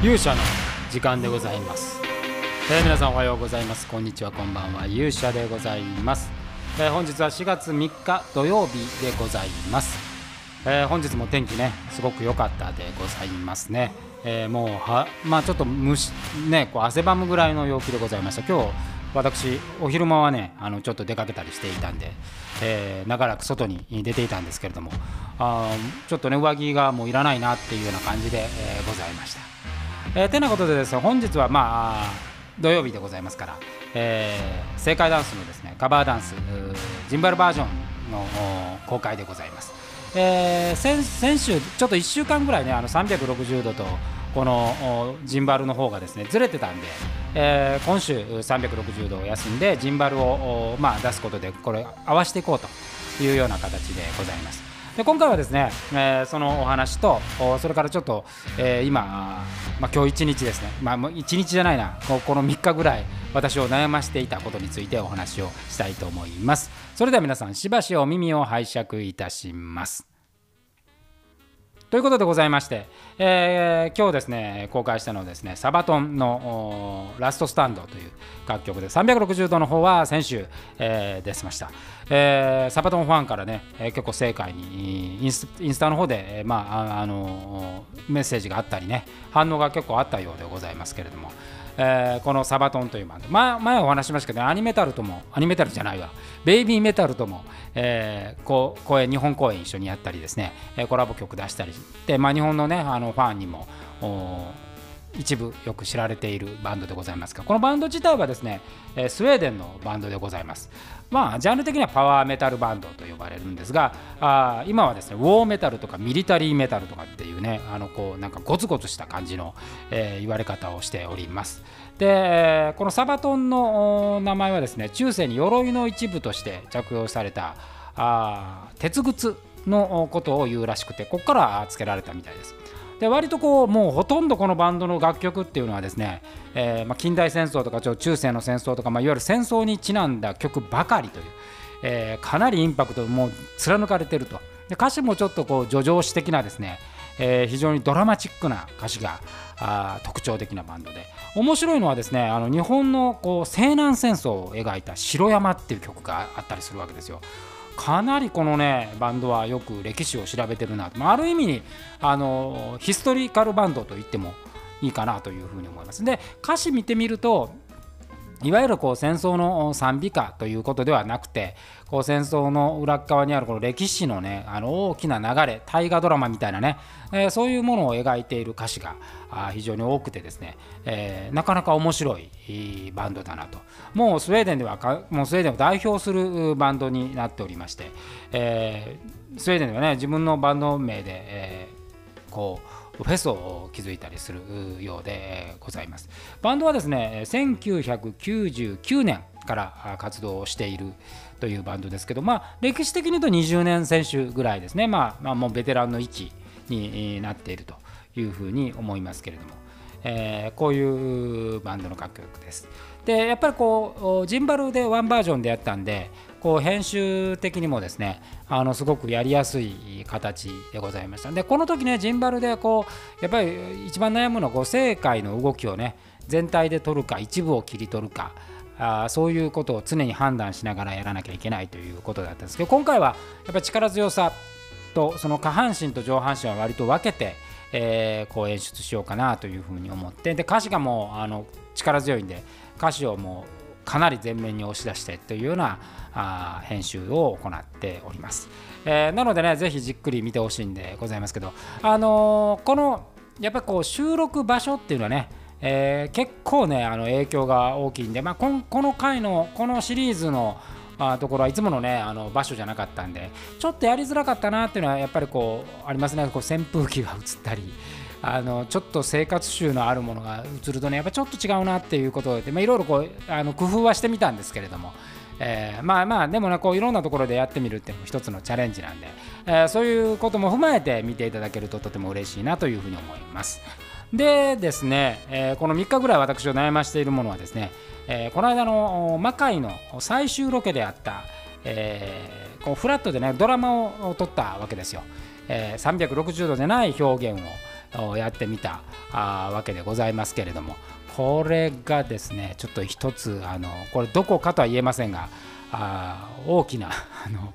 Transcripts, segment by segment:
勇者の時間でございます、えー皆さんおはようございます。こんにちはこんばんは。勇者でございます、えー本日は4月3日土曜日でございます、えー本日も天気ねすごく良かったでございますね、えーもうはまあちょっと蒸しねこう汗ばむぐらいの陽気でございました。今日私お昼間はねあのちょっと出かけたりしていたんで、えー長らく外に出ていたんですけれどもあーちょっとね上着がもういらないなっていうような感じで、えーございました。えーてなことでですね本日はまあ土曜日でございますから、えー正解ダンスのですねカバーダンスジンバルバージョンの公開でございます、えー先先週ちょっと1週間ぐらいねあの360度とこのジンバルの方がですねずれてたんで、えー今週360度を休んでジンバルをまあ出すことでこれ合わせていこうというような形でございます。で今回はですね、えーそのお話とそれからちょっと、えー今、まあ、今日1日ですね、まあ、1日じゃないな。この3日ぐらい私を悩ましていたことについてお話をしたいと思います。それでは皆さんしばしお耳を拝借いたします。ということでございまして、えー今日ですね公開したのはですねサバトンのラストスタンドという楽曲で360度の方は先週、えー出しました、えーサバトンファンからね、結構正解にインスインスタの方で、まああのメッセージがあったりね反応が結構あったようでございますけれども、えーこのサバトンというバンド、ま、前お話しましたけどアニメタルともアニメタルじゃないわ。ベイビーメタルとも、えーこう公演日本公演一緒にやったりですね、コラボ曲出したりで、まあ、日本のねあのファンにも一部よく知られているバンドでございますがこのバンド自体はですね、スウェーデンのバンドでございます。まあジャンル的にはパワーメタルバンドと呼ばれるんですがあ今はですねウォーメタルとかミリタリーメタルとかってうねあのこうなんかゴツゴツした感じの、えー言われ方をしております。でこのサバトンの名前はですね中世に鎧の一部として着用されたあ鉄靴のことを言うらしくてここから付けられたみたいです。で割とこうもうほとんどこのバンドの楽曲っていうのはですね、えーまあ、近代戦争とか中世の戦争とか、まあ、いわゆる戦争にちなんだ曲ばかりという、えーかなりインパクトもう貫かれてると。で歌詞もちょっとこう叙情詩的なですね、えー非常にドラマチックな歌詞があ特徴的なバンドで面白いのはですねあの日本のこう西南戦争を描いた「城山」っていう曲があったりするわけですよ。かなりこのねバンドはよく歴史を調べてるな、まあ、ある意味にあのヒストリカルバンドと言ってもいいかなというふうに思います。で歌詞見てみるといわゆるこう戦争の賛美歌ということではなくてこう戦争の裏側にあるこの歴史のねあの大きな流れ大河ドラマみたいなね、えーそういうものを描いている歌詞が非常に多くてですね、えーなかなか面白いバンドだなと。もうスウェーデンではかもうスウェーデンを代表するバンドになっておりまして、えースウェーデンではね自分のバンド名で、えこうフェスを築いたりするようでございます。バンドはですね、1999年から活動をしているというバンドですけど、まあ、歴史的に言うと20年選手ぐらいですね、まあ、まあ、もうベテランの域になっているというふうに思いますけれども、えーこういうバンドの楽曲です。でやっぱりこうジンバルでワンバージョンでやったんでこう編集的にもですねあのすごくやりやすい形でございましたでこの時ねジンバルでこうやっぱり一番悩むのはこう正解の動きをね全体で取るか一部を切り取るかあそういうことを常に判断しながらやらなきゃいけないということだったんですけど今回はやっぱり力強さとその下半身と上半身は割と分けて、えーこう演出しようかなというふうに思って。で歌詞がもうあの力強いんで歌詞をもうかなり前面に押し出してというようなあ編集を行っております、えーなのでねぜひじっくり見てほしいんでございますけどあのーこのやっぱりこう収録場所っていうのはねえー結構ねあの影響が大きいんで、まあ、この回のこのシリーズのあところはいつものねあの場所じゃなかったんでちょっとやりづらかったなっていうのはやっぱりこうありますねこう扇風機が映ったりあのちょっと生活習のあるものが映るとねやっぱちょっと違うなっていうことでまいろいろこうあの工夫はしてみたんですけれども。えーまあまあでもねこういろんなところでやってみるっていうのも一つのチャレンジなんで、えーそういうことも踏まえて見ていただけるととても嬉しいなというふうに思います。でですね、えーこの3日ぐらい私を悩ましているものはですね、えーこの間の魔界の最終ロケであった、えーこうフラットでねドラマを撮ったわけですよ。えー360度でない表現を、やってみたあわけでございますけれどもこれがですねちょっと一つあのこれどこかとは言えませんがあ大きな あの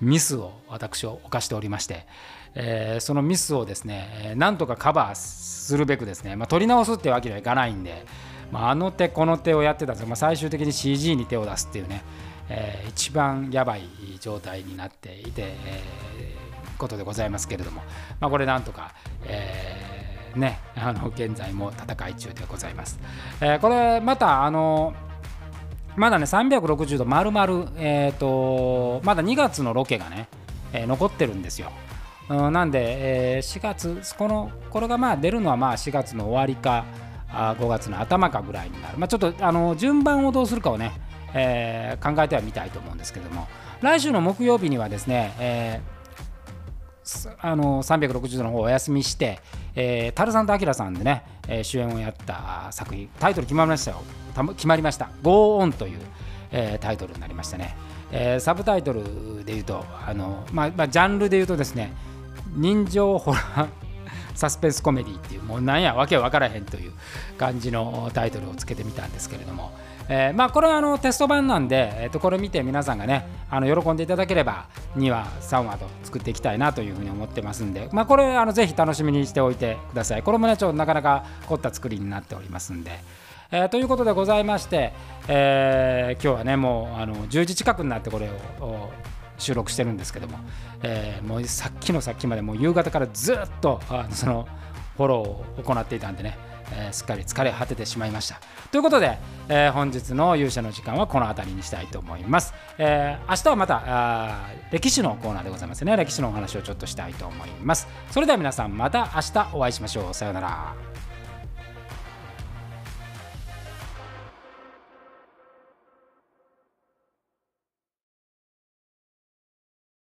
ミスを私を犯しておりまして、えー、そのミスをですねなんとかカバーするべくですね、まあ、取り直すってわけにはいかないんで、まあ、あの手この手をやってたんですが、まあ、最終的に CG に手を出すっていうね、えー、一番やばい状態になっていて、えー、ことでございますけれども、まあ、これなんとか、えー、ね、あの現在も戦い中でございます。えー、これまたあのまだね360度丸々、えーと、まだ2月のロケがね、えー、残ってるんですよ。うん、なんで、えー、4月このこれがまあ出るのはまあ4月の終わりかあ5月の頭かぐらいになる、まあ、ちょっとあの順番をどうするかをね、えー、考えてはみたいと思うんですけども。来週の木曜日にはですね、えー、あの360度の方お休みして、えー、タルさんとアキラさんでね、えー、主演をやった作品タイトル決まりましたよ。決まりました「Go On」という、えー、タイトルになりましたね、えー、サブタイトルで言うとあの、まあまあ、ジャンルで言うとですね人情ホラーサスペンスコメディっていうもうなんやわけわからへんという感じのタイトルをつけてみたんですけれども、えー、まあこれはあのテスト版なんで、えー、とこれ見て皆さんがねあの喜んでいただければ2話3話と作っていきたいなというふうに思ってますんで、まあ、これあのぜひ楽しみにしておいてくださいこれもねちょっとなかなか凝った作りになっておりますんで。えー、ということでございまして、えー、今日はねもうあの10時近くになってこれを収録してるんですけども、えー、もうさっきのさっきまでもう夕方からずっとあのそのフォローを行っていたんでね、えー、すっかり疲れ果ててしまいました。ということで、えー、本日の勇者の時間はこの辺りにしたいと思います。えー、明日はまたあ歴史のコーナーでございますね。歴史のお話をちょっとしたいと思います。それでは皆さんまた明日お会いしましょう。さようなら。